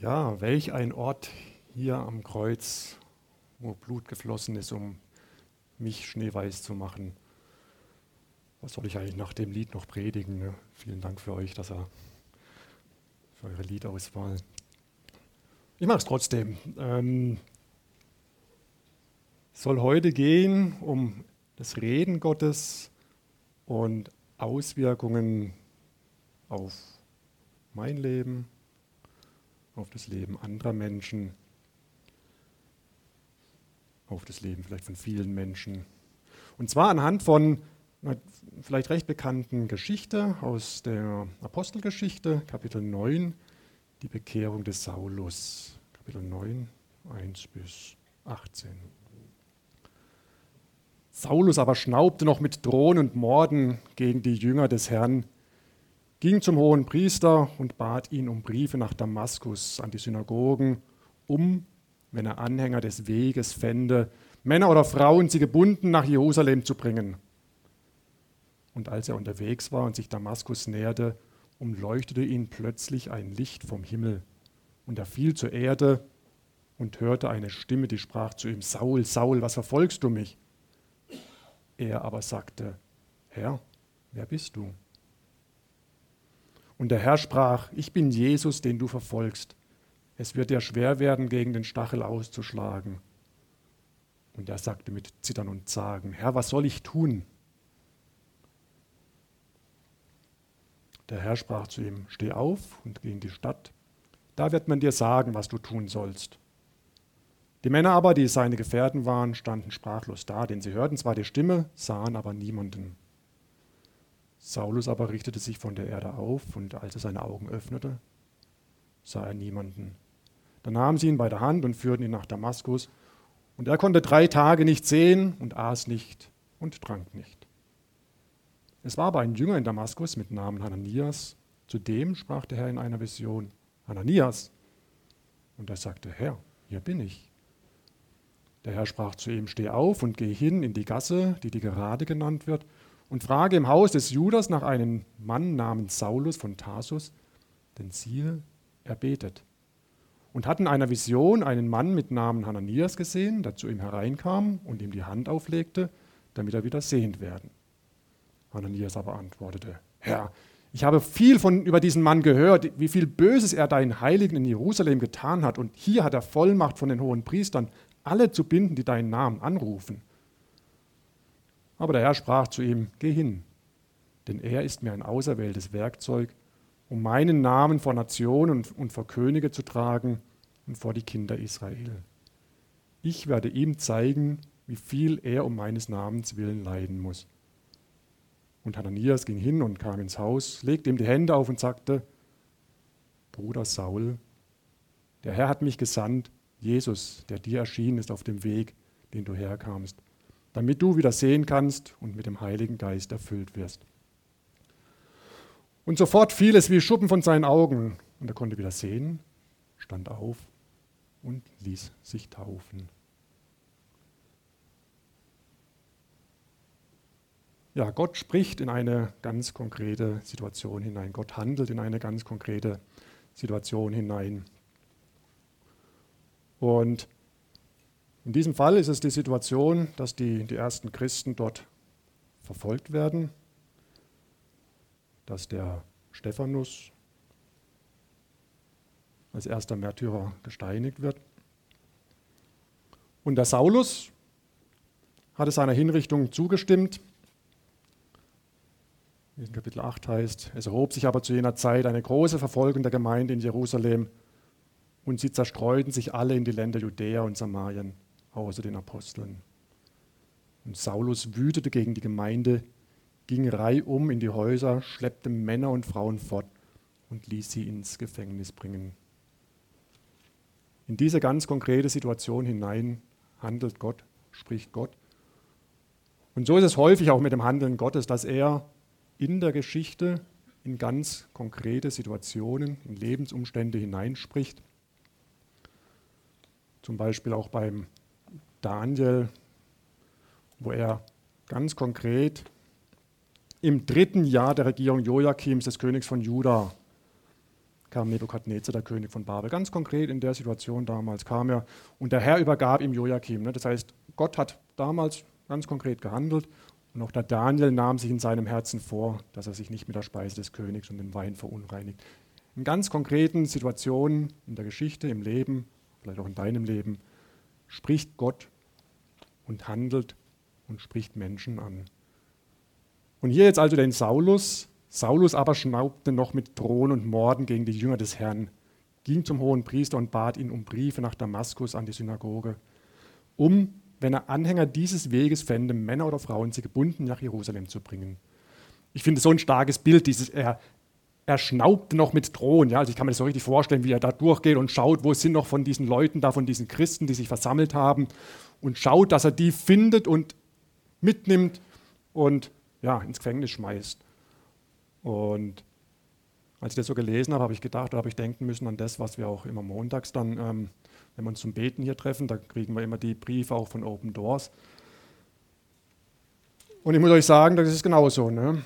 Ja, welch ein Ort hier am Kreuz, wo Blut geflossen ist, um mich schneeweiß zu machen. Was soll ich eigentlich nach dem Lied noch predigen? Ne? Vielen Dank für euch, dass er für eure Liedauswahl. Ich mache es trotzdem. Ähm, soll heute gehen um das Reden Gottes und Auswirkungen auf mein Leben, auf das Leben anderer Menschen, auf das Leben vielleicht von vielen Menschen. Und zwar anhand von einer vielleicht recht bekannten Geschichte aus der Apostelgeschichte, Kapitel 9, die Bekehrung des Saulus. Kapitel 9, 1 bis 18. Saulus aber schnaubte noch mit Drohen und Morden gegen die Jünger des Herrn ging zum hohen Priester und bat ihn um Briefe nach Damaskus an die Synagogen, um, wenn er Anhänger des Weges fände, Männer oder Frauen sie gebunden nach Jerusalem zu bringen. Und als er unterwegs war und sich Damaskus näherte, umleuchtete ihn plötzlich ein Licht vom Himmel. Und er fiel zur Erde und hörte eine Stimme, die sprach zu ihm, Saul, Saul, was verfolgst du mich? Er aber sagte, Herr, wer bist du? Und der Herr sprach, ich bin Jesus, den du verfolgst. Es wird dir schwer werden, gegen den Stachel auszuschlagen. Und er sagte mit Zittern und Zagen, Herr, was soll ich tun? Der Herr sprach zu ihm, steh auf und geh in die Stadt. Da wird man dir sagen, was du tun sollst. Die Männer aber, die seine Gefährten waren, standen sprachlos da, denn sie hörten zwar die Stimme, sahen aber niemanden. Saulus aber richtete sich von der Erde auf, und als er seine Augen öffnete, sah er niemanden. Da nahmen sie ihn bei der Hand und führten ihn nach Damaskus, und er konnte drei Tage nicht sehen und aß nicht und trank nicht. Es war aber ein Jünger in Damaskus mit Namen Hananias, zu dem sprach der Herr in einer Vision, Hananias. Und er sagte, Herr, hier bin ich. Der Herr sprach zu ihm, steh auf und geh hin in die Gasse, die die Gerade genannt wird, und frage im Haus des Judas nach einem Mann namens Saulus von Tarsus, denn siehe, er betet. Und hatten einer Vision einen Mann mit Namen Hananias gesehen, der zu ihm hereinkam und ihm die Hand auflegte, damit er wieder sehend werden. Hananias aber antwortete, Herr, ich habe viel von über diesen Mann gehört, wie viel Böses er deinen Heiligen in Jerusalem getan hat, und hier hat er Vollmacht von den hohen Priestern, alle zu binden, die deinen Namen anrufen. Aber der Herr sprach zu ihm, geh hin, denn er ist mir ein auserwähltes Werkzeug, um meinen Namen vor Nationen und vor Könige zu tragen und vor die Kinder Israel. Ich werde ihm zeigen, wie viel er um meines Namens willen leiden muss. Und Hananias ging hin und kam ins Haus, legte ihm die Hände auf und sagte, Bruder Saul, der Herr hat mich gesandt, Jesus, der dir erschienen ist auf dem Weg, den du herkamst damit du wieder sehen kannst und mit dem Heiligen Geist erfüllt wirst. Und sofort fiel es wie Schuppen von seinen Augen und er konnte wieder sehen, stand auf und ließ sich taufen. Ja, Gott spricht in eine ganz konkrete Situation hinein. Gott handelt in eine ganz konkrete Situation hinein. Und in diesem Fall ist es die Situation, dass die, die ersten Christen dort verfolgt werden, dass der Stephanus als erster Märtyrer gesteinigt wird. Und der Saulus hatte seiner Hinrichtung zugestimmt. In Kapitel 8 heißt, es erhob sich aber zu jener Zeit eine große Verfolgung der Gemeinde in Jerusalem und sie zerstreuten sich alle in die Länder Judäa und Samarien außer den Aposteln. Und Saulus wütete gegen die Gemeinde, ging reihum in die Häuser, schleppte Männer und Frauen fort und ließ sie ins Gefängnis bringen. In diese ganz konkrete Situation hinein handelt Gott, spricht Gott. Und so ist es häufig auch mit dem Handeln Gottes, dass er in der Geschichte in ganz konkrete Situationen, in Lebensumstände hineinspricht. Zum Beispiel auch beim Daniel, wo er ganz konkret im dritten Jahr der Regierung Joachims, des Königs von Juda, kam Nebukadnezar, der König von Babel. Ganz konkret in der Situation damals kam er und der Herr übergab ihm Joachim. Ne? Das heißt, Gott hat damals ganz konkret gehandelt und auch der Daniel nahm sich in seinem Herzen vor, dass er sich nicht mit der Speise des Königs und dem Wein verunreinigt. In ganz konkreten Situationen in der Geschichte, im Leben, vielleicht auch in deinem Leben, spricht Gott und handelt und spricht Menschen an. Und hier jetzt also den Saulus. Saulus aber schnaubte noch mit Drohen und Morden gegen die Jünger des Herrn, ging zum hohen Priester und bat ihn um Briefe nach Damaskus an die Synagoge, um, wenn er Anhänger dieses Weges fände, Männer oder Frauen, sie gebunden nach Jerusalem zu bringen. Ich finde so ein starkes Bild, dieses, er, er schnaubte noch mit Drohen. Ja? Also ich kann mir das so richtig vorstellen, wie er da durchgeht und schaut, wo sind noch von diesen Leuten da, von diesen Christen, die sich versammelt haben und schaut, dass er die findet und mitnimmt und ja, ins Gefängnis schmeißt. Und als ich das so gelesen habe, habe ich gedacht, da habe ich denken müssen an das, was wir auch immer montags dann, ähm, wenn wir uns zum Beten hier treffen, da kriegen wir immer die Briefe auch von Open Doors. Und ich muss euch sagen, das ist genauso. Ne?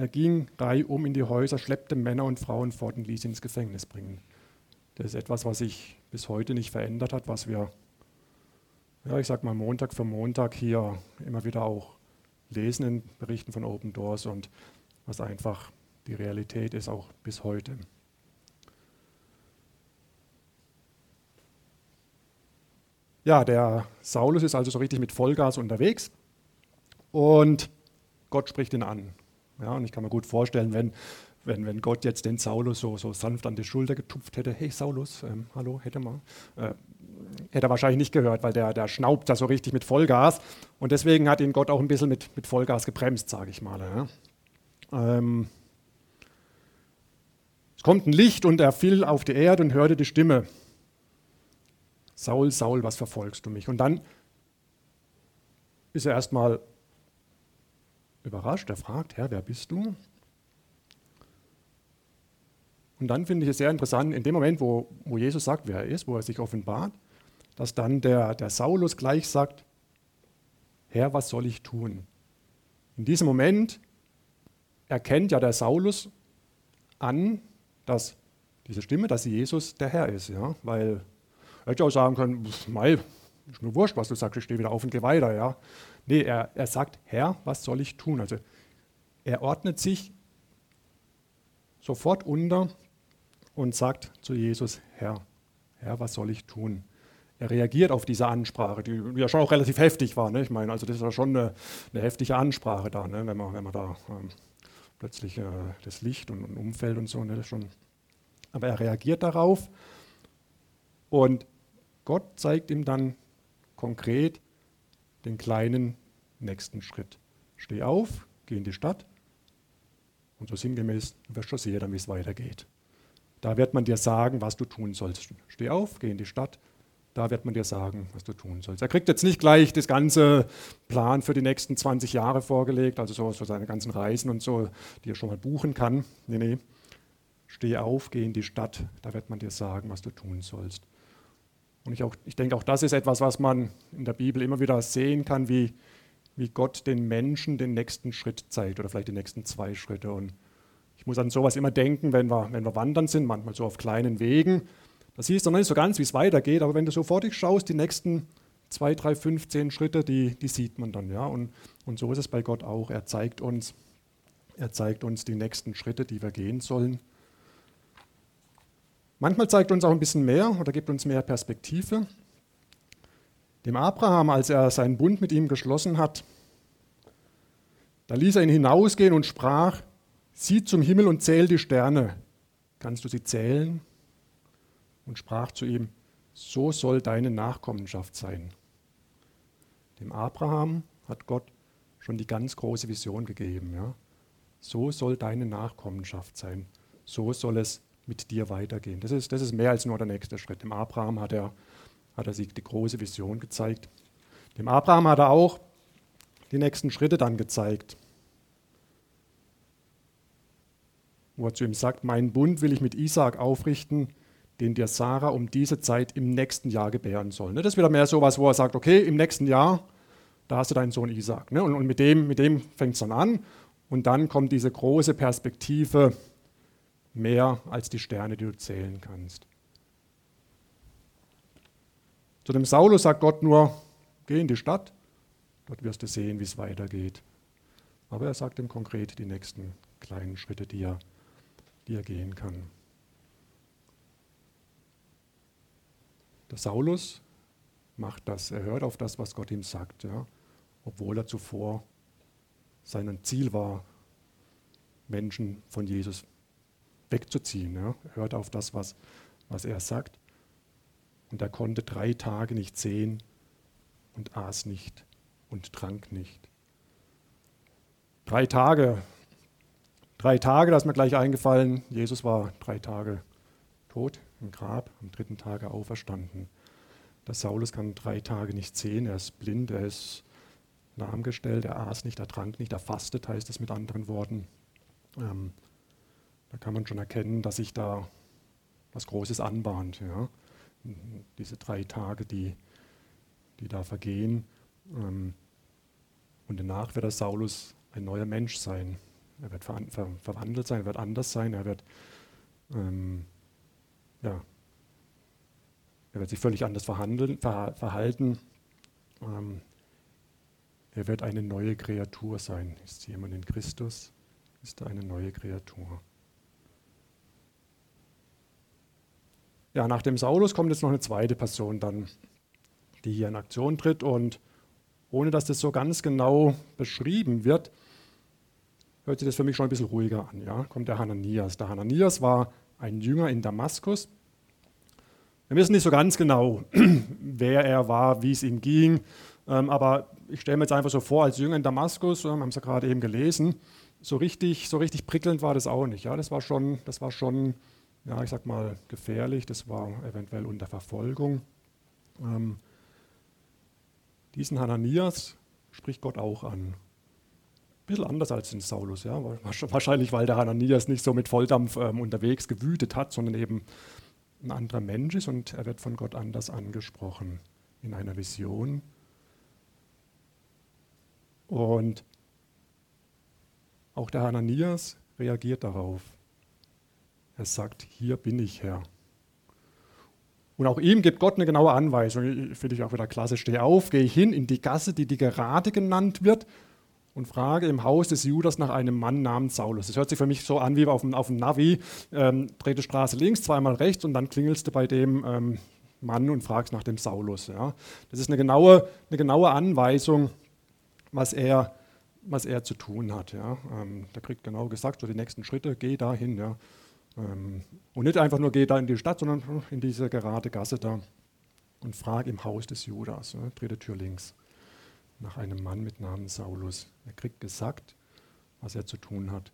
Er ging reihum in die Häuser, schleppte Männer und Frauen fort und ließ sie ins Gefängnis bringen. Das ist etwas, was sich bis heute nicht verändert hat, was wir, ja, ich sag mal, Montag für Montag hier immer wieder auch lesen in Berichten von Open Doors und was einfach die Realität ist, auch bis heute. Ja, der Saulus ist also so richtig mit Vollgas unterwegs und Gott spricht ihn an. Ja, und ich kann mir gut vorstellen, wenn, wenn, wenn Gott jetzt den Saulus so, so sanft an die Schulter getupft hätte, hey Saulus, ähm, hallo, hätte mal, äh, hätte er wahrscheinlich nicht gehört, weil der, der schnaubt da so richtig mit Vollgas. Und deswegen hat ihn Gott auch ein bisschen mit, mit Vollgas gebremst, sage ich mal. Ja. Ähm, es kommt ein Licht und er fiel auf die Erde und hörte die Stimme. Saul, Saul, was verfolgst du mich? Und dann ist er erstmal überrascht. Er fragt, Herr, wer bist du? Und dann finde ich es sehr interessant, in dem Moment, wo, wo Jesus sagt, wer er ist, wo er sich offenbart, dass dann der, der Saulus gleich sagt, Herr, was soll ich tun? In diesem Moment erkennt ja der Saulus an, dass diese Stimme, dass Jesus der Herr ist. Ja? Weil er hätte auch sagen können, mei, ist mir wurscht, was du sagst, ich stehe wieder auf und gehe weiter. Ja? Nee, er, er sagt, Herr, was soll ich tun? Also er ordnet sich sofort unter und sagt zu Jesus, Herr, Herr, was soll ich tun? Er reagiert auf diese Ansprache, die ja schon auch relativ heftig war. Ne? Ich meine, also das ist ja schon eine, eine heftige Ansprache da, ne? wenn, man, wenn man da ähm, plötzlich äh, das Licht und, und Umfeld und so, ne? das schon. Aber er reagiert darauf und Gott zeigt ihm dann konkret den kleinen nächsten Schritt. Steh auf, geh in die Stadt und so sinngemäß, du wirst schon sehen, wie es weitergeht. Da wird man dir sagen, was du tun sollst. Steh auf, geh in die Stadt, da wird man dir sagen, was du tun sollst. Er kriegt jetzt nicht gleich das ganze Plan für die nächsten 20 Jahre vorgelegt, also so für seine ganzen Reisen und so, die er schon mal buchen kann. Nee, nee. Steh auf, geh in die Stadt, da wird man dir sagen, was du tun sollst. Und ich, auch, ich denke, auch das ist etwas, was man in der Bibel immer wieder sehen kann, wie, wie Gott den Menschen den nächsten Schritt zeigt oder vielleicht die nächsten zwei Schritte. Und ich muss an sowas immer denken, wenn wir, wenn wir wandern sind, manchmal so auf kleinen Wegen. Da siehst du noch nicht so ganz, wie es weitergeht, aber wenn du so vor dich schaust, die nächsten zwei, drei, fünf, zehn Schritte, die, die sieht man dann. Ja? Und, und so ist es bei Gott auch. Er zeigt, uns, er zeigt uns die nächsten Schritte, die wir gehen sollen. Manchmal zeigt uns auch ein bisschen mehr oder gibt uns mehr Perspektive. Dem Abraham, als er seinen Bund mit ihm geschlossen hat, da ließ er ihn hinausgehen und sprach, sieh zum Himmel und zähl die Sterne. Kannst du sie zählen? Und sprach zu ihm, so soll deine Nachkommenschaft sein. Dem Abraham hat Gott schon die ganz große Vision gegeben. Ja? So soll deine Nachkommenschaft sein. So soll es mit dir weitergehen. Das ist, das ist mehr als nur der nächste Schritt. Dem Abraham hat er, hat er die große Vision gezeigt. Dem Abraham hat er auch die nächsten Schritte dann gezeigt. Wo er zu ihm sagt, meinen Bund will ich mit Isaak aufrichten, den dir Sarah um diese Zeit im nächsten Jahr gebären soll. Das ist wieder mehr so was, wo er sagt, okay, im nächsten Jahr, da hast du deinen Sohn Isaak. Und mit dem, mit dem fängt es dann an. Und dann kommt diese große Perspektive, mehr als die Sterne, die du zählen kannst. Zu dem Saulus sagt Gott nur, geh in die Stadt, dort wirst du sehen, wie es weitergeht. Aber er sagt ihm konkret die nächsten kleinen Schritte, die er, die er gehen kann. Der Saulus macht das, er hört auf das, was Gott ihm sagt, ja, obwohl er zuvor sein Ziel war, Menschen von Jesus wegzuziehen. Ja. Hört auf das, was, was er sagt. Und er konnte drei Tage nicht sehen und aß nicht und trank nicht. Drei Tage, drei Tage, da ist mir gleich eingefallen, Jesus war drei Tage tot im Grab, am dritten Tage auferstanden. Der Saulus kann drei Tage nicht sehen, er ist blind, er ist lahmgestellt, er aß nicht, er trank nicht, er fastet, heißt es mit anderen Worten. Ähm, da kann man schon erkennen, dass sich da was Großes anbahnt. Ja? Diese drei Tage, die, die da vergehen. Ähm, und danach wird der Saulus ein neuer Mensch sein. Er wird ver ver verwandelt sein, er wird anders sein, er wird, ähm, ja, er wird sich völlig anders verhandeln, ver verhalten. Ähm, er wird eine neue Kreatur sein. Ist jemand in Christus, ist er eine neue Kreatur. Ja, nach dem Saulus kommt jetzt noch eine zweite Person dann, die hier in Aktion tritt und ohne dass das so ganz genau beschrieben wird, hört sich das für mich schon ein bisschen ruhiger an. Ja? Kommt der Hananias. Der Hananias war ein Jünger in Damaskus. Wir wissen nicht so ganz genau, wer er war, wie es ihm ging, ähm, aber ich stelle mir jetzt einfach so vor, als Jünger in Damaskus, wir haben es ja gerade eben gelesen, so richtig, so richtig prickelnd war das auch nicht. Ja? Das war schon, das war schon ja, ich sag mal, gefährlich. Das war eventuell unter Verfolgung. Ähm, diesen Hananias spricht Gott auch an. Ein bisschen anders als den Saulus, ja. Wahrscheinlich, weil der Hananias nicht so mit Volldampf ähm, unterwegs gewütet hat, sondern eben ein anderer Mensch ist und er wird von Gott anders angesprochen in einer Vision. Und auch der Hananias reagiert darauf. Er sagt, hier bin ich Herr. Und auch ihm gibt Gott eine genaue Anweisung. Finde ich auch wieder klasse. Steh auf, geh hin in die Gasse, die die Gerade genannt wird, und frage im Haus des Judas nach einem Mann namens Saulus. Das hört sich für mich so an wie auf dem, auf dem Navi. Ähm, dreh die Straße links, zweimal rechts und dann klingelst du bei dem ähm, Mann und fragst nach dem Saulus. Ja. Das ist eine genaue, eine genaue Anweisung, was er, was er zu tun hat. Ja. Ähm, da kriegt genau gesagt, so die nächsten Schritte, geh dahin. Ja. Ähm, und nicht einfach nur geh da in die Stadt, sondern in diese gerade Gasse da und frag im Haus des Judas, ne, dritte Tür links, nach einem Mann mit Namen Saulus. Er kriegt gesagt, was er zu tun hat.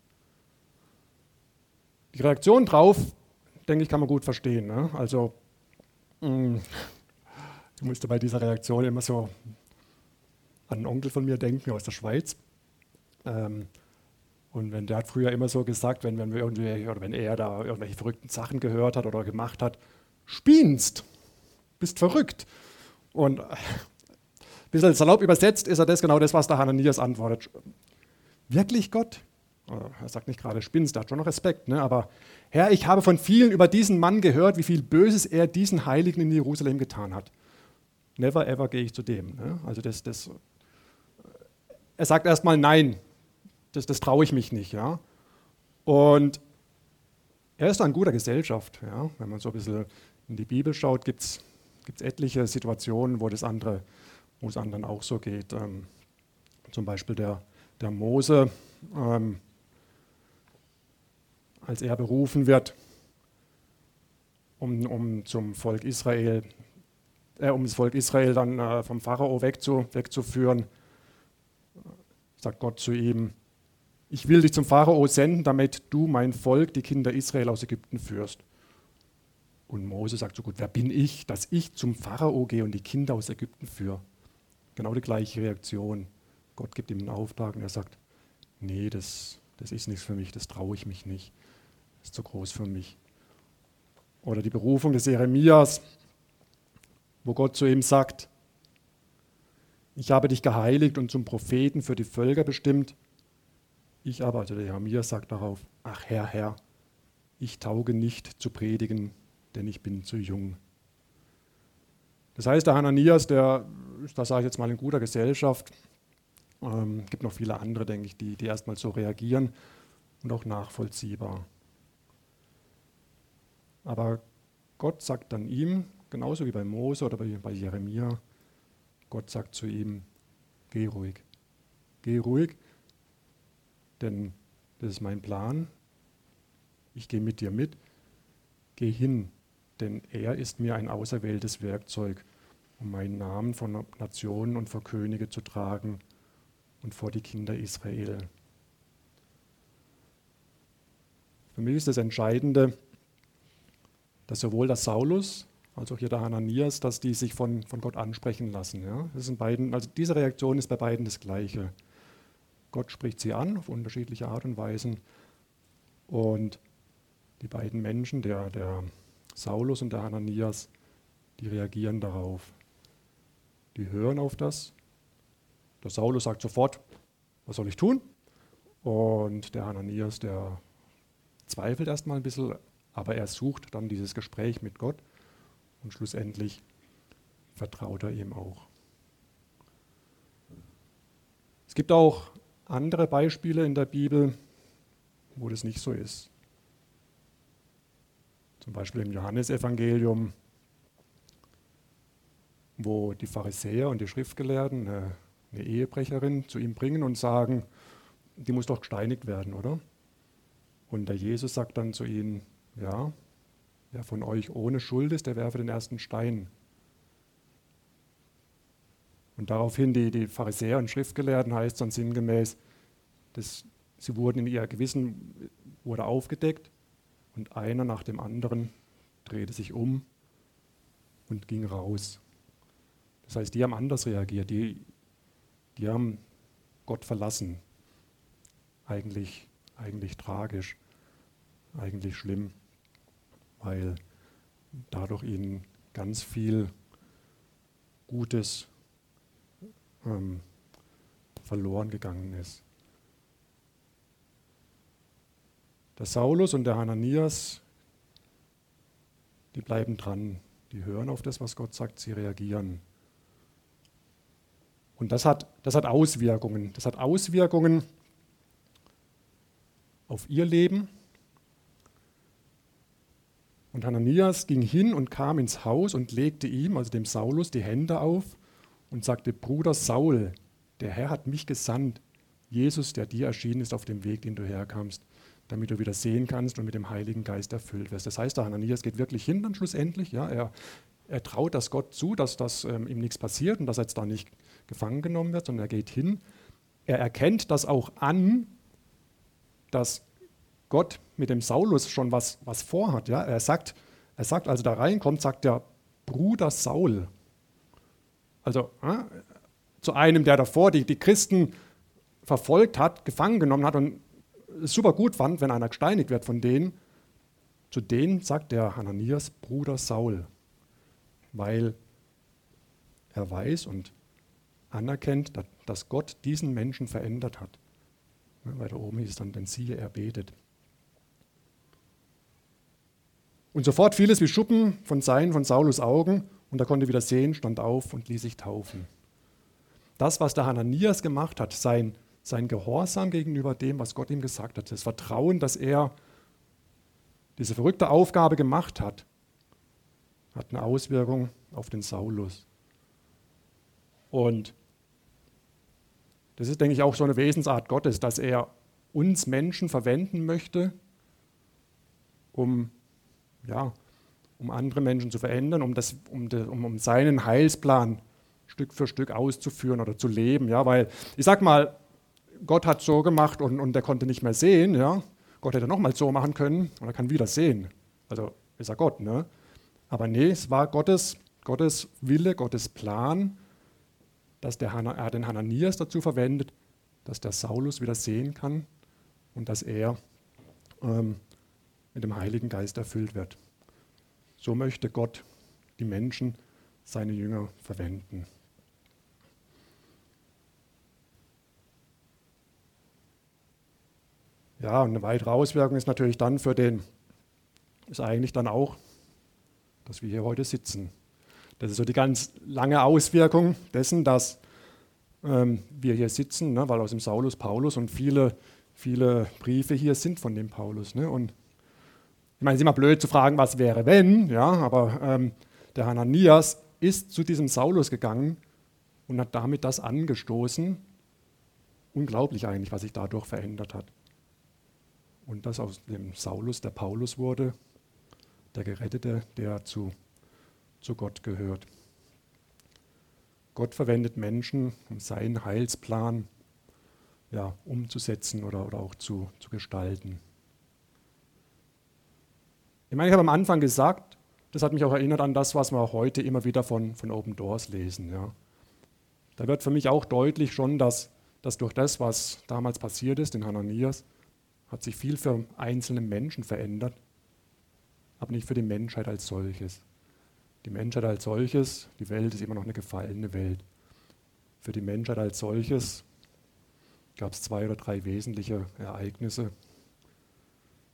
Die Reaktion drauf, denke ich, kann man gut verstehen. Ne? Also, mh, mm, ich musste bei dieser Reaktion immer so an einen Onkel von mir denken aus der Schweiz. Ähm, und wenn der hat früher immer so gesagt, wenn, wenn wir irgendwie, oder wenn er da irgendwelche verrückten Sachen gehört hat oder gemacht hat, spienst, bist verrückt. Und ein bisschen salopp übersetzt ist er das genau das, was der Hananias antwortet. Wirklich Gott? Er sagt nicht gerade spinnst, er hat schon noch Respekt, ne? aber Herr, ich habe von vielen über diesen Mann gehört, wie viel Böses er diesen Heiligen in Jerusalem getan hat. Never ever gehe ich zu dem. Ne? Also das, das, er sagt erstmal Nein, das, das traue ich mich nicht. Ja? Und er ist an guter Gesellschaft. Ja? Wenn man so ein bisschen in die Bibel schaut, gibt es etliche Situationen, wo das andere, es anderen auch so geht. Ähm, zum Beispiel der, der Mose, ähm, als er berufen wird, um, um zum Volk Israel, äh, um das Volk Israel dann äh, vom Pharao wegzu, wegzuführen, sagt Gott zu ihm, ich will dich zum Pharao senden, damit du mein Volk, die Kinder Israel aus Ägypten führst. Und Mose sagt so gut, wer bin ich, dass ich zum Pharao gehe und die Kinder aus Ägypten führe? Genau die gleiche Reaktion. Gott gibt ihm einen Auftrag und er sagt, nee, das, das ist nichts für mich, das traue ich mich nicht. Das ist zu groß für mich. Oder die Berufung des Jeremias, wo Gott zu ihm sagt, ich habe dich geheiligt und zum Propheten für die Völker bestimmt. Ich also der Jeremia sagt darauf, ach Herr, Herr, ich tauge nicht zu predigen, denn ich bin zu jung. Das heißt, der Hananias, der, das sage ich jetzt mal in guter Gesellschaft, ähm, gibt noch viele andere, denke ich, die, die erstmal so reagieren und auch nachvollziehbar. Aber Gott sagt dann ihm, genauso wie bei Mose oder bei, bei Jeremia, Gott sagt zu ihm, geh ruhig, geh ruhig, denn das ist mein Plan, ich gehe mit dir mit, geh hin, denn er ist mir ein auserwähltes Werkzeug, um meinen Namen von Nationen und vor Könige zu tragen und vor die Kinder Israel. Für mich ist das Entscheidende, dass sowohl der Saulus als auch hier der Hananias, dass die sich von, von Gott ansprechen lassen. Ja? Das sind beiden, also diese Reaktion ist bei beiden das Gleiche. Gott spricht sie an auf unterschiedliche Art und Weisen und die beiden Menschen, der, der Saulus und der Hananias, die reagieren darauf. Die hören auf das. Der Saulus sagt sofort, was soll ich tun? Und der Hananias, der zweifelt erstmal ein bisschen, aber er sucht dann dieses Gespräch mit Gott und schlussendlich vertraut er ihm auch. Es gibt auch andere Beispiele in der Bibel, wo das nicht so ist. Zum Beispiel im Johannesevangelium, wo die Pharisäer und die Schriftgelehrten eine, eine Ehebrecherin zu ihm bringen und sagen, die muss doch gesteinigt werden, oder? Und der Jesus sagt dann zu ihnen, ja, wer von euch ohne Schuld ist, der werfe den ersten Stein. Und daraufhin die, die Pharisäer und Schriftgelehrten heißt dann sinngemäß, dass sie wurden in ihr Gewissen wurde aufgedeckt und einer nach dem anderen drehte sich um und ging raus. Das heißt, die haben anders reagiert, die, die haben Gott verlassen. Eigentlich, eigentlich tragisch, eigentlich schlimm, weil dadurch ihnen ganz viel Gutes ähm, verloren gegangen ist. Der Saulus und der Hananias, die bleiben dran, die hören auf das, was Gott sagt, sie reagieren. Und das hat, das hat Auswirkungen. Das hat Auswirkungen auf ihr Leben. Und Hananias ging hin und kam ins Haus und legte ihm, also dem Saulus, die Hände auf und sagte, Bruder Saul, der Herr hat mich gesandt, Jesus, der dir erschienen ist auf dem Weg, den du herkamst damit du wieder sehen kannst und mit dem Heiligen Geist erfüllt wirst. Das heißt, der Hananias geht wirklich hin dann schlussendlich. Ja, er, er traut das Gott zu, dass das ähm, ihm nichts passiert und dass er jetzt da nicht gefangen genommen wird, sondern er geht hin. Er erkennt das auch an, dass Gott mit dem Saulus schon was, was vorhat. Ja? Er, sagt, er sagt, als er da reinkommt, sagt er, Bruder Saul. Also äh, zu einem, der davor die, die Christen verfolgt hat, gefangen genommen hat und super gut fand, wenn einer gesteinigt wird von denen, zu denen sagt der Hananias Bruder Saul, weil er weiß und anerkennt, dass Gott diesen Menschen verändert hat. Weiter oben hieß es dann, denn siehe, er betet. Und sofort fiel es wie Schuppen von seinen, von Saulus Augen, und er konnte wieder sehen, stand auf und ließ sich taufen. Das, was der Hananias gemacht hat, sein sein Gehorsam gegenüber dem, was Gott ihm gesagt hat, das Vertrauen, dass er diese verrückte Aufgabe gemacht hat, hat eine Auswirkung auf den Saulus. Und das ist, denke ich, auch so eine Wesensart Gottes, dass er uns Menschen verwenden möchte, um, ja, um andere Menschen zu verändern, um, das, um, de, um, um seinen Heilsplan Stück für Stück auszuführen oder zu leben. Ja, weil ich sag mal, Gott hat so gemacht und, und der konnte nicht mehr sehen. Ja? Gott hätte nochmal so machen können und er kann wieder sehen. Also ist er Gott. Ne? Aber nee, es war Gottes, Gottes Wille, Gottes Plan, dass der Hana, er den Hananias dazu verwendet, dass der Saulus wieder sehen kann und dass er ähm, mit dem Heiligen Geist erfüllt wird. So möchte Gott die Menschen, seine Jünger, verwenden. Ja, und eine weitere Auswirkung ist natürlich dann für den, ist eigentlich dann auch, dass wir hier heute sitzen. Das ist so die ganz lange Auswirkung dessen, dass ähm, wir hier sitzen, ne, weil aus dem Saulus Paulus und viele, viele Briefe hier sind von dem Paulus. Ne, und ich meine, es ist immer blöd zu fragen, was wäre, wenn, ja, aber ähm, der Hananias ist zu diesem Saulus gegangen und hat damit das angestoßen. Unglaublich eigentlich, was sich dadurch verändert hat. Und dass aus dem Saulus der Paulus wurde, der Gerettete, der zu, zu Gott gehört. Gott verwendet Menschen, um seinen Heilsplan ja, umzusetzen oder, oder auch zu, zu gestalten. Ich meine, ich habe am Anfang gesagt, das hat mich auch erinnert an das, was wir auch heute immer wieder von, von Open Doors lesen. Ja. Da wird für mich auch deutlich schon, dass, dass durch das, was damals passiert ist in Hananias, hat sich viel für einzelne Menschen verändert, aber nicht für die Menschheit als solches. Die Menschheit als solches, die Welt ist immer noch eine gefallene Welt. Für die Menschheit als solches gab es zwei oder drei wesentliche Ereignisse.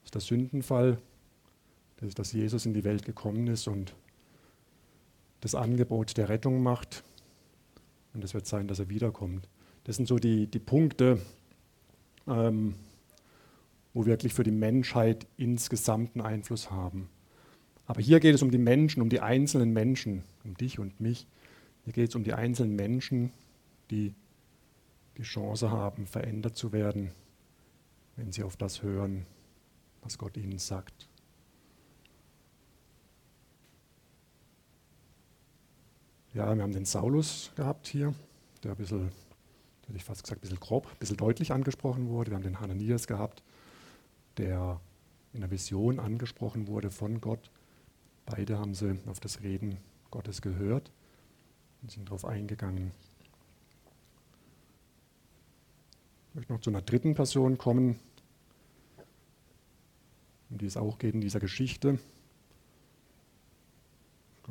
Das ist der Sündenfall, dass Jesus in die Welt gekommen ist und das Angebot der Rettung macht. Und es wird sein, dass er wiederkommt. Das sind so die, die Punkte, ähm, wo wir wirklich für die Menschheit insgesamt einen Einfluss haben. Aber hier geht es um die Menschen, um die einzelnen Menschen, um dich und mich. Hier geht es um die einzelnen Menschen, die die Chance haben, verändert zu werden, wenn sie auf das hören, was Gott ihnen sagt. Ja, wir haben den Saulus gehabt hier, der ein bisschen, hätte ich fast gesagt, ein bisschen grob, ein bisschen deutlich angesprochen wurde. Wir haben den Hananias gehabt, der in der Vision angesprochen wurde von Gott. Beide haben sie auf das Reden Gottes gehört und sind darauf eingegangen. Ich möchte noch zu einer dritten Person kommen, um die es auch geht in dieser Geschichte.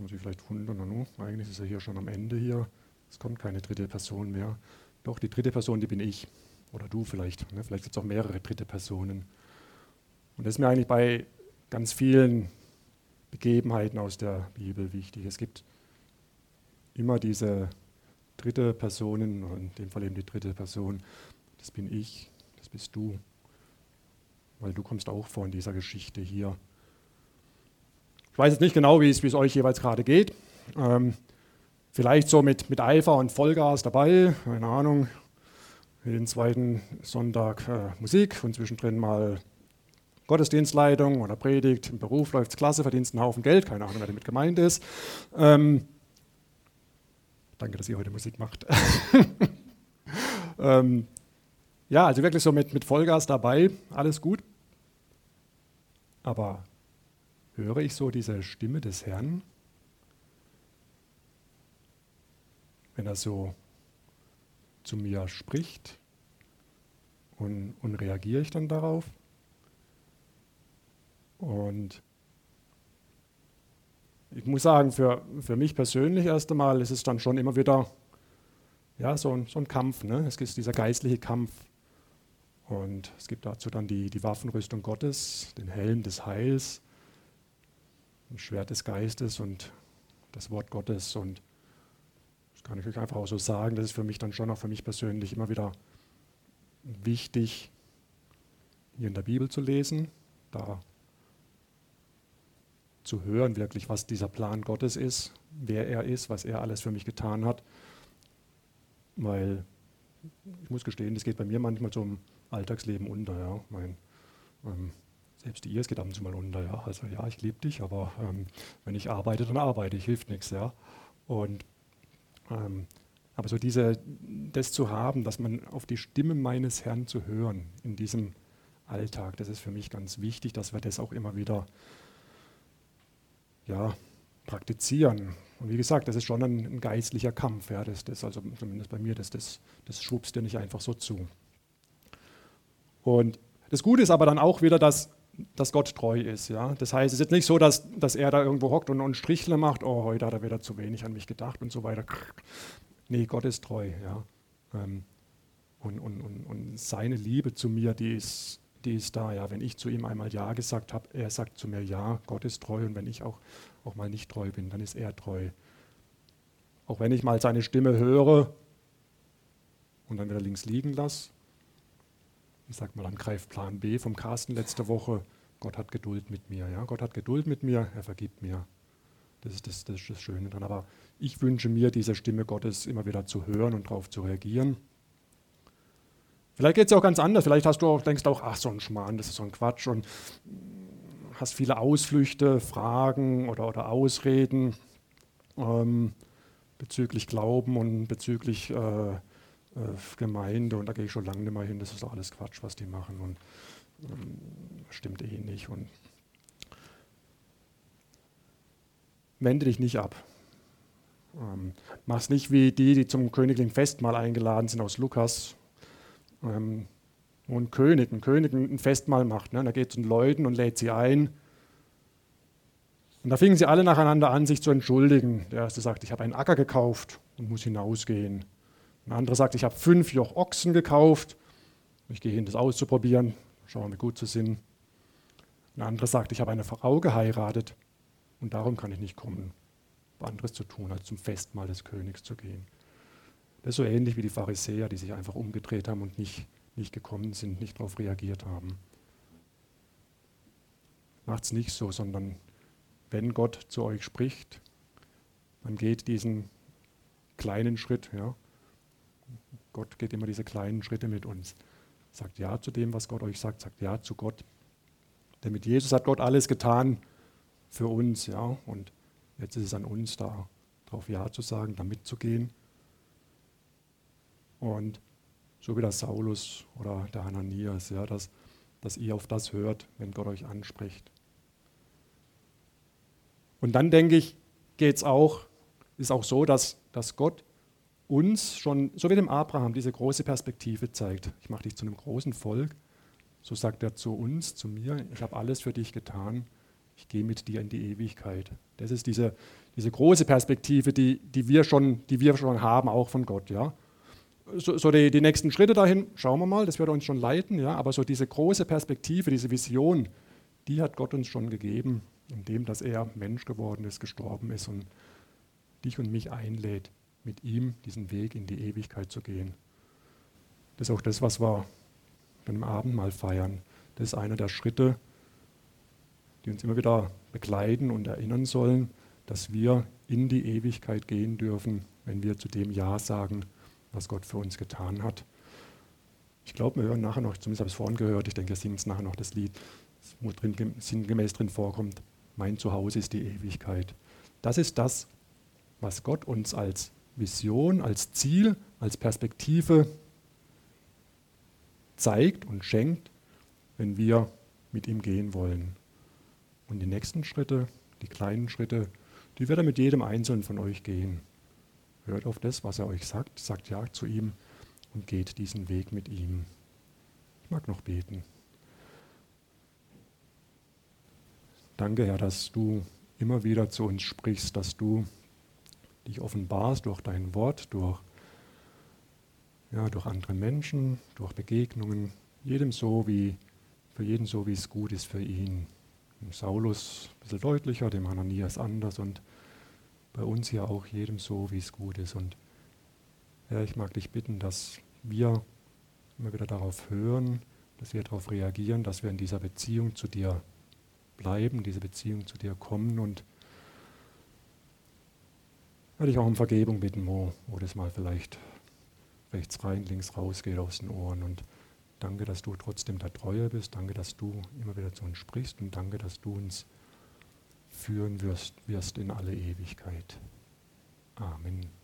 Kann man sich vielleicht wundern, no, eigentlich ist er hier schon am Ende hier. Es kommt keine dritte Person mehr. Doch, die dritte Person, die bin ich. Oder du vielleicht. Ne? Vielleicht gibt es auch mehrere dritte Personen. Und das ist mir eigentlich bei ganz vielen Begebenheiten aus der Bibel wichtig. Es gibt immer diese dritte Personen, in dem Fall eben die dritte Person. Das bin ich, das bist du. Weil du kommst auch vor in dieser Geschichte hier. Ich weiß jetzt nicht genau, wie es, euch jeweils gerade geht. Ähm, vielleicht so mit, mit Eifer und Vollgas dabei, keine Ahnung. Den zweiten Sonntag äh, Musik und zwischendrin mal Gottesdienstleitung oder Predigt. Im Beruf läuft es klasse, verdienst einen Haufen Geld, keine Ahnung, wer damit gemeint ist. Ähm, danke, dass ihr heute Musik macht. ähm, ja, also wirklich so mit, mit Vollgas dabei, alles gut. Aber höre ich so diese Stimme des Herrn, wenn er so zu mir spricht und, und reagiere ich dann darauf? Und ich muss sagen, für, für mich persönlich erst einmal ist es dann schon immer wieder ja, so, ein, so ein Kampf. Ne? Es ist dieser geistliche Kampf. Und es gibt dazu dann die, die Waffenrüstung Gottes, den Helm des Heils, ein Schwert des Geistes und das Wort Gottes. Und das kann ich euch einfach auch so sagen, das ist für mich dann schon auch für mich persönlich immer wieder wichtig, hier in der Bibel zu lesen, da zu hören, wirklich, was dieser Plan Gottes ist, wer er ist, was er alles für mich getan hat. Weil ich muss gestehen, das geht bei mir manchmal zum Alltagsleben unter. Ja. Mein, ähm, selbst die es geht ab und zu mal unter. Ja. Also ja, ich liebe dich, aber ähm, wenn ich arbeite, dann arbeite ich, hilft nichts. Ja. Und, ähm, aber so diese, das zu haben, dass man auf die Stimme meines Herrn zu hören in diesem Alltag, das ist für mich ganz wichtig, dass wir das auch immer wieder ja, praktizieren. Und wie gesagt, das ist schon ein, ein geistlicher Kampf. Ja, das, das also zumindest bei mir, das, das, das schubst dir nicht einfach so zu. Und das Gute ist aber dann auch wieder, dass, dass Gott treu ist. Ja? Das heißt, es ist jetzt nicht so, dass, dass er da irgendwo hockt und, und Strichle macht, oh, heute hat er wieder zu wenig an mich gedacht und so weiter. Nee, Gott ist treu. Ja? Ähm, und, und, und, und seine Liebe zu mir, die ist, die ist da. Ja, wenn ich zu ihm einmal Ja gesagt habe, er sagt zu mir Ja, Gott ist treu. Und wenn ich auch, auch mal nicht treu bin, dann ist er treu. Auch wenn ich mal seine Stimme höre und dann wieder links liegen lasse, ich sag mal, dann greift Plan B vom Carsten letzte Woche. Gott hat Geduld mit mir. Ja? Gott hat Geduld mit mir, er vergibt mir. Das ist das, das ist das Schöne dran. Aber ich wünsche mir, diese Stimme Gottes immer wieder zu hören und darauf zu reagieren. Vielleicht geht es ja auch ganz anders. Vielleicht hast du auch, denkst auch, ach, so ein Schmarrn, das ist so ein Quatsch und hast viele Ausflüchte, Fragen oder, oder Ausreden ähm, bezüglich Glauben und bezüglich äh, äh, Gemeinde und da gehe ich schon lange nicht mehr hin. Das ist doch alles Quatsch, was die machen und ähm, stimmt eh nicht. Und wende dich nicht ab. Ähm, mach's nicht wie die, die zum königlichen Festmahl eingeladen sind aus Lukas, ähm, wo ein König, ein König ein Festmahl macht. Ne? Da geht es den Leuten und lädt sie ein. Und da fingen sie alle nacheinander an, sich zu entschuldigen. Der erste sagt, ich habe einen Acker gekauft und muss hinausgehen. Ein anderer sagt, ich habe fünf Joch Ochsen gekauft. Ich gehe hin, das auszuprobieren. Schauen, wie gut sie sind. Ein anderer sagt, ich habe eine Frau geheiratet und darum kann ich nicht kommen, anderes zu tun, als zum Festmahl des Königs zu gehen. Das ist so ähnlich wie die Pharisäer, die sich einfach umgedreht haben und nicht, nicht gekommen sind, nicht darauf reagiert haben. Macht es nicht so, sondern wenn Gott zu euch spricht, dann geht diesen kleinen Schritt. Ja. Gott geht immer diese kleinen Schritte mit uns. Sagt Ja zu dem, was Gott euch sagt, sagt Ja zu Gott. Denn mit Jesus hat Gott alles getan für uns. Ja. Und jetzt ist es an uns, da darauf Ja zu sagen, da mitzugehen. Und so wie der Saulus oder der Hananias, ja, dass, dass ihr auf das hört, wenn Gott euch anspricht. Und dann denke ich, geht es auch, ist auch so, dass, dass Gott uns schon, so wie dem Abraham, diese große Perspektive zeigt. Ich mache dich zu einem großen Volk. So sagt er zu uns, zu mir, ich habe alles für dich getan. Ich gehe mit dir in die Ewigkeit. Das ist diese, diese große Perspektive, die, die, wir schon, die wir schon haben, auch von Gott. Ja? so, so die, die, nächsten Schritte dahin, schauen wir mal, das wird uns schon leiten, ja, aber so diese große Perspektive, diese Vision, die hat Gott uns schon gegeben, indem dass er Mensch geworden ist, gestorben ist und dich und mich einlädt, mit ihm diesen Weg in die Ewigkeit zu gehen. Das ist auch das, was wir beim Abendmahl feiern. Das ist einer der Schritte, die uns immer wieder begleiten und erinnern sollen, dass wir in die Ewigkeit gehen dürfen, wenn wir zu dem Ja sagen, was Gott für uns getan hat. Ich glaube, wir hören nachher noch, zumindest habe ich es vorhin gehört, ich denke, wir singen es nachher noch das Lied, wo drin, sinngemäß drin vorkommt, mein Zuhause ist die Ewigkeit. Das ist das, was Gott uns als Vision, als Ziel, als Perspektive zeigt und schenkt, wenn wir mit ihm gehen wollen. Und die nächsten Schritte, die kleinen Schritte, die wird er mit jedem Einzelnen von euch gehen. Hört auf das, was er euch sagt, sagt ja zu ihm und geht diesen Weg mit ihm. Ich mag noch beten. Danke, Herr, dass du immer wieder zu uns sprichst, dass du dich offenbarst durch dein Wort, durch, ja, durch andere Menschen, durch Begegnungen, jedem so wie, für jeden so, wie es gut ist für ihn. Dem Saulus ein bisschen deutlicher, dem Hananias anders und bei uns hier auch jedem so, wie es gut ist. Und Herr, ich mag dich bitten, dass wir immer wieder darauf hören, dass wir darauf reagieren, dass wir in dieser Beziehung zu dir bleiben, diese Beziehung zu dir kommen und werde ich auch um Vergebung bitten, wo, wo das mal vielleicht rechts rein, links raus geht aus den Ohren. Und danke, dass du trotzdem der Treue bist. Danke, dass du immer wieder zu uns sprichst und danke, dass du uns führen wirst, wirst in alle Ewigkeit. Amen.